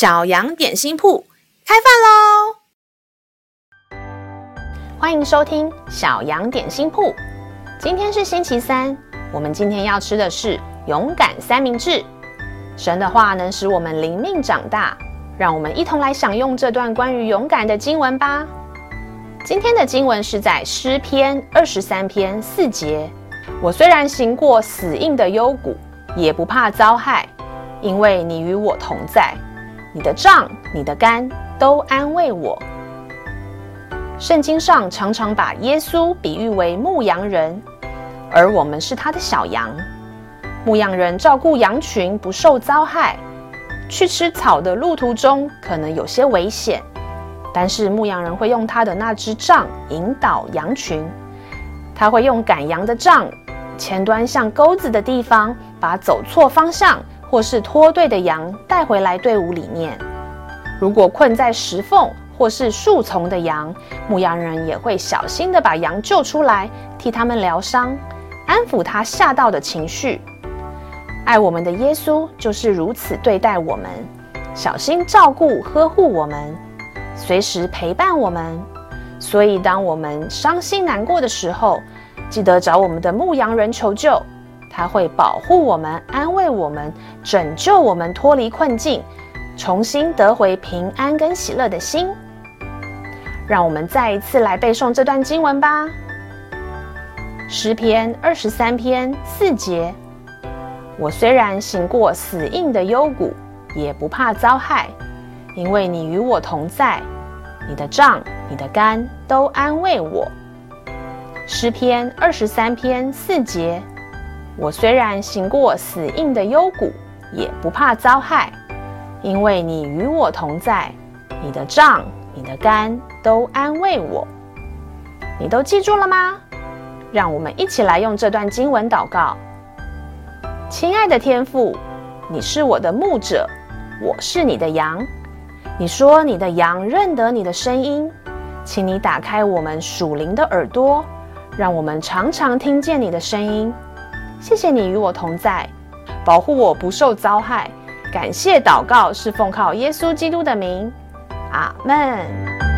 小羊点心铺开饭喽！欢迎收听小羊点心铺。今天是星期三，我们今天要吃的是勇敢三明治。神的话能使我们灵命长大，让我们一同来享用这段关于勇敢的经文吧。今天的经文是在诗篇二十三篇四节。我虽然行过死荫的幽谷，也不怕遭害，因为你与我同在。你的杖、你的竿都安慰我。圣经上常常把耶稣比喻为牧羊人，而我们是他的小羊。牧羊人照顾羊群不受遭害，去吃草的路途中可能有些危险，但是牧羊人会用他的那支杖引导羊群。他会用赶羊的杖，前端像钩子的地方，把走错方向。或是脱队的羊带回来队伍里面，如果困在石缝或是树丛的羊，牧羊人也会小心地把羊救出来，替他们疗伤，安抚他吓到的情绪。爱我们的耶稣就是如此对待我们，小心照顾呵护我们，随时陪伴我们。所以，当我们伤心难过的时候，记得找我们的牧羊人求救。他会保护我们，安慰我们，拯救我们脱离困境，重新得回平安跟喜乐的心。让我们再一次来背诵这段经文吧。诗篇二十三篇四节：我虽然行过死荫的幽谷，也不怕遭害，因为你与我同在，你的杖、你的竿都安慰我。诗篇二十三篇四节。我虽然行过死荫的幽谷，也不怕遭害，因为你与我同在，你的杖、你的竿都安慰我。你都记住了吗？让我们一起来用这段经文祷告。亲爱的天父，你是我的牧者，我是你的羊。你说你的羊认得你的声音，请你打开我们属灵的耳朵，让我们常常听见你的声音。谢谢你与我同在，保护我不受遭害。感谢祷告是奉靠耶稣基督的名，阿门。